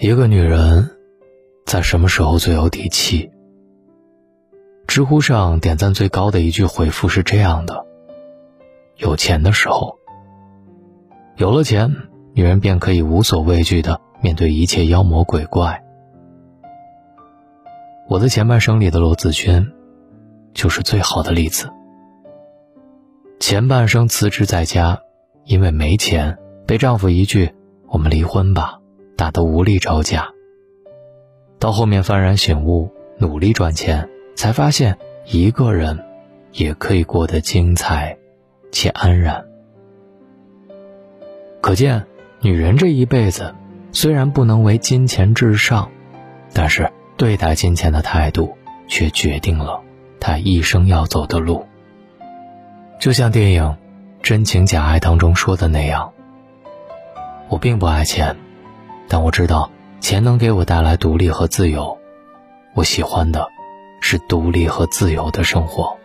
一个女人在什么时候最有底气？知乎上点赞最高的一句回复是这样的：“有钱的时候，有了钱，女人便可以无所畏惧的面对一切妖魔鬼怪。”我的前半生里的罗子君，就是最好的例子。前半生辞职在家，因为没钱，被丈夫一句“我们离婚吧”。打得无力招架。到后面幡然醒悟，努力赚钱，才发现一个人也可以过得精彩且安然。可见，女人这一辈子虽然不能为金钱至上，但是对待金钱的态度却决定了她一生要走的路。就像电影《真情假爱》当中说的那样：“我并不爱钱。”但我知道，钱能给我带来独立和自由。我喜欢的，是独立和自由的生活。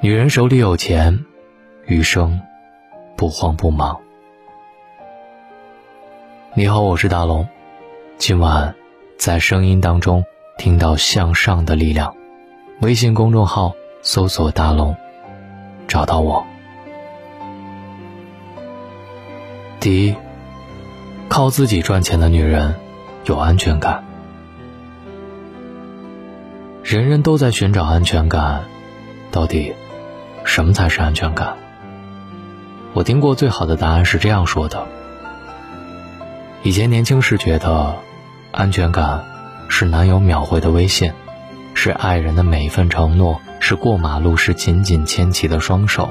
女人手里有钱，余生不慌不忙。你好，我是大龙。今晚在声音当中听到向上的力量，微信公众号搜索“大龙”，找到我。第一，靠自己赚钱的女人有安全感。人人都在寻找安全感，到底什么才是安全感？我听过最好的答案是这样说的：以前年轻时觉得，安全感是男友秒回的微信，是爱人的每一份承诺，是过马路时紧紧牵起的双手，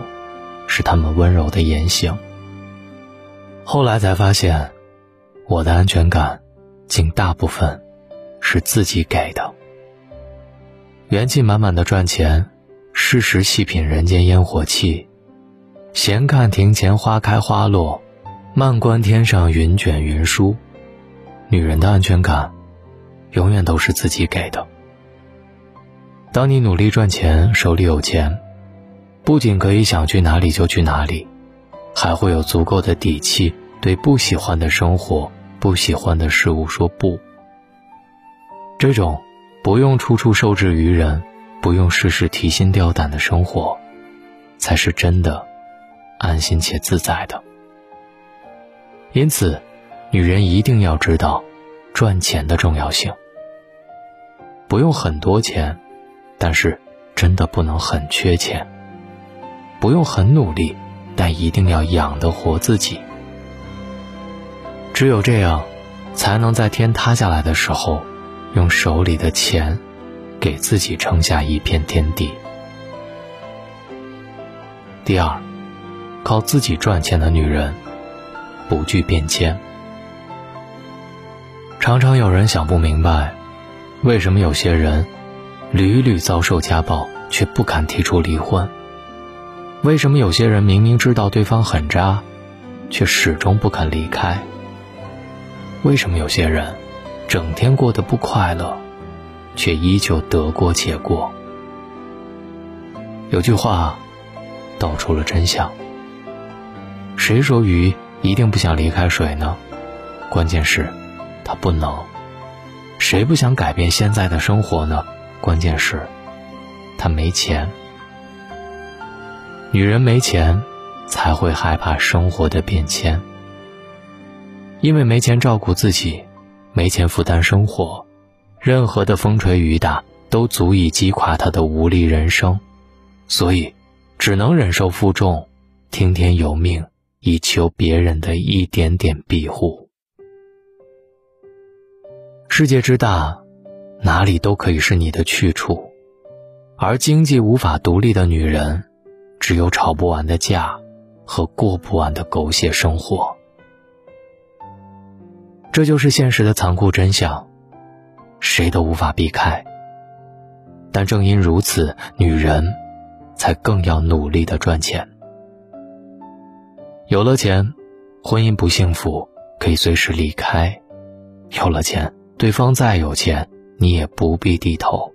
是他们温柔的言行。后来才发现，我的安全感，竟大部分是自己给的。元气满满的赚钱，适时细品人间烟火气，闲看庭前花开花落，慢观天上云卷云舒。女人的安全感，永远都是自己给的。当你努力赚钱，手里有钱，不仅可以想去哪里就去哪里。还会有足够的底气，对不喜欢的生活、不喜欢的事物说不。这种不用处处受制于人，不用事事提心吊胆的生活，才是真的安心且自在的。因此，女人一定要知道赚钱的重要性。不用很多钱，但是真的不能很缺钱。不用很努力。但一定要养得活自己，只有这样，才能在天塌下来的时候，用手里的钱，给自己撑下一片天地。第二，靠自己赚钱的女人，不惧变迁。常常有人想不明白，为什么有些人，屡屡遭受家暴，却不敢提出离婚。为什么有些人明明知道对方很渣，却始终不肯离开？为什么有些人整天过得不快乐，却依旧得过且过？有句话道出了真相：谁说鱼一定不想离开水呢？关键是，它不能。谁不想改变现在的生活呢？关键是，他没钱。女人没钱，才会害怕生活的变迁。因为没钱照顾自己，没钱负担生活，任何的风吹雨打都足以击垮他的无力人生，所以只能忍受负重，听天由命，以求别人的一点点庇护。世界之大，哪里都可以是你的去处，而经济无法独立的女人。只有吵不完的架，和过不完的狗血生活。这就是现实的残酷真相，谁都无法避开。但正因如此，女人才更要努力的赚钱。有了钱，婚姻不幸福可以随时离开；有了钱，对方再有钱，你也不必低头；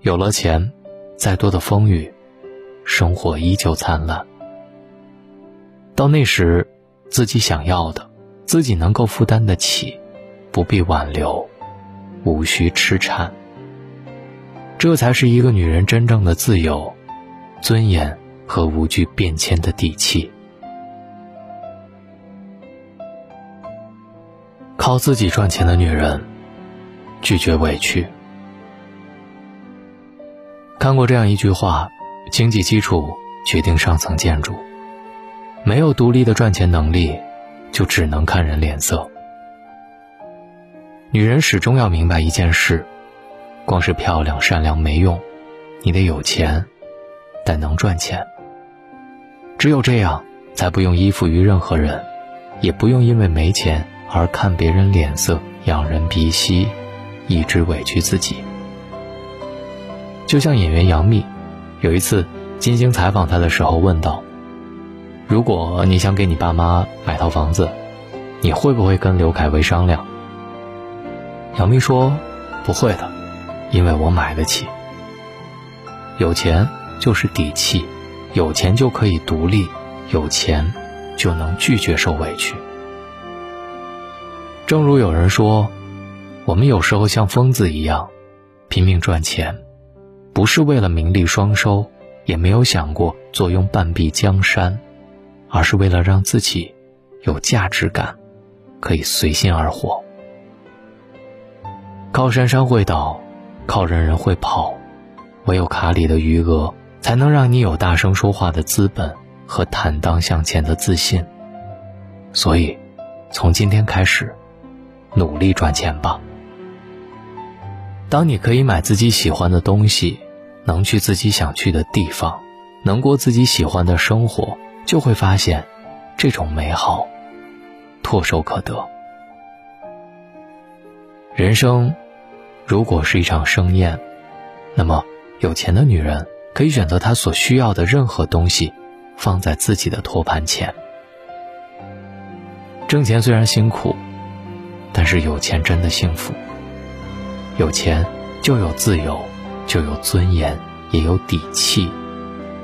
有了钱，再多的风雨。生活依旧灿烂。到那时，自己想要的，自己能够负担得起，不必挽留，无需痴缠。这才是一个女人真正的自由、尊严和无惧变迁的底气。靠自己赚钱的女人，拒绝委屈。看过这样一句话：经济基础决定上层建筑，没有独立的赚钱能力，就只能看人脸色。女人始终要明白一件事：光是漂亮、善良没用，你得有钱，得能赚钱。只有这样，才不用依附于任何人，也不用因为没钱。而看别人脸色，仰人鼻息，一直委屈自己。就像演员杨幂，有一次金星采访她的时候问道：“如果你想给你爸妈买套房子，你会不会跟刘恺威商量？”杨幂说：“不会的，因为我买得起。有钱就是底气，有钱就可以独立，有钱就能拒绝受委屈。”正如有人说，我们有时候像疯子一样，拼命赚钱，不是为了名利双收，也没有想过坐拥半壁江山，而是为了让自己有价值感，可以随心而活。靠山山会倒，靠人人会跑，唯有卡里的余额，才能让你有大声说话的资本和坦荡向前的自信。所以，从今天开始。努力赚钱吧。当你可以买自己喜欢的东西，能去自己想去的地方，能过自己喜欢的生活，就会发现，这种美好，唾手可得。人生，如果是一场盛宴，那么有钱的女人可以选择她所需要的任何东西，放在自己的托盘前。挣钱虽然辛苦。但是有钱真的幸福。有钱就有自由，就有尊严，也有底气，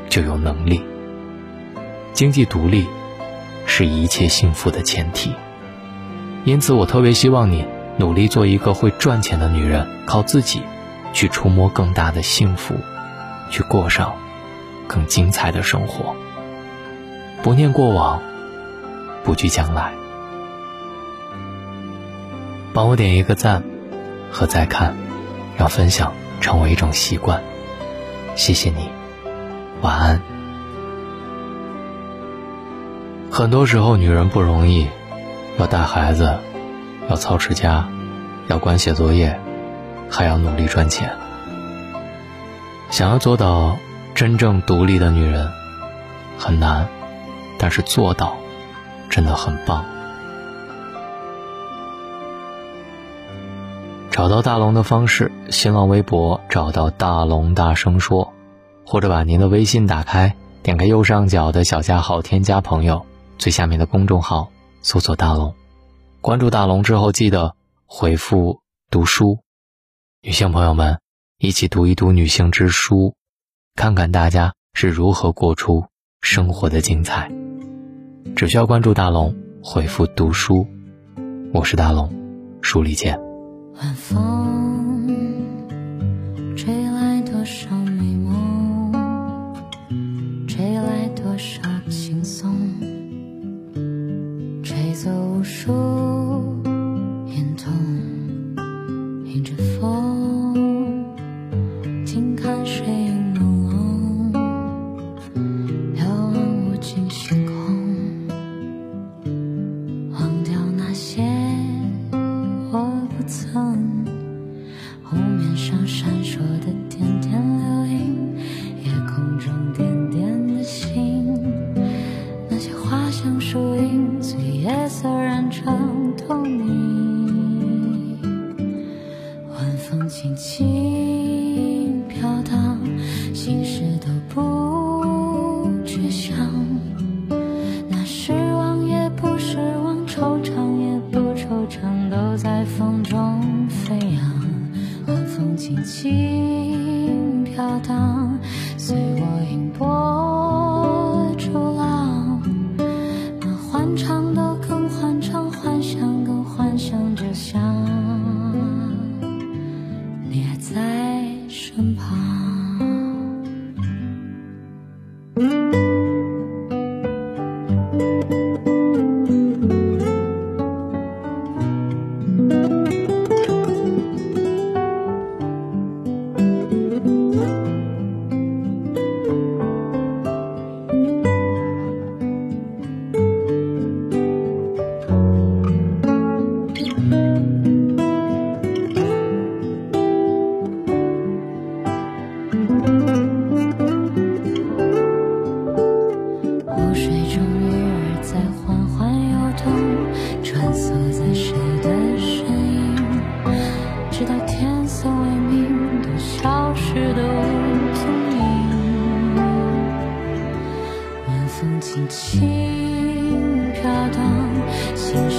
就有能力。经济独立，是一切幸福的前提。因此，我特别希望你努力做一个会赚钱的女人，靠自己去触摸更大的幸福，去过上更精彩的生活。不念过往，不惧将来。帮我点一个赞和再看，让分享成为一种习惯。谢谢你，晚安。很多时候，女人不容易，要带孩子，要操持家，要管写作业，还要努力赚钱。想要做到真正独立的女人很难，但是做到真的很棒。找到大龙的方式：新浪微博找到大龙，大声说，或者把您的微信打开，点开右上角的小加号，添加朋友，最下面的公众号搜索大龙，关注大龙之后记得回复读书。女性朋友们，一起读一读女性之书，看看大家是如何过出生活的精彩。只需要关注大龙，回复读书，我是大龙，书里见。晚风迎飞扬。晚风轻轻飘荡，随我迎波轻轻飘荡，心。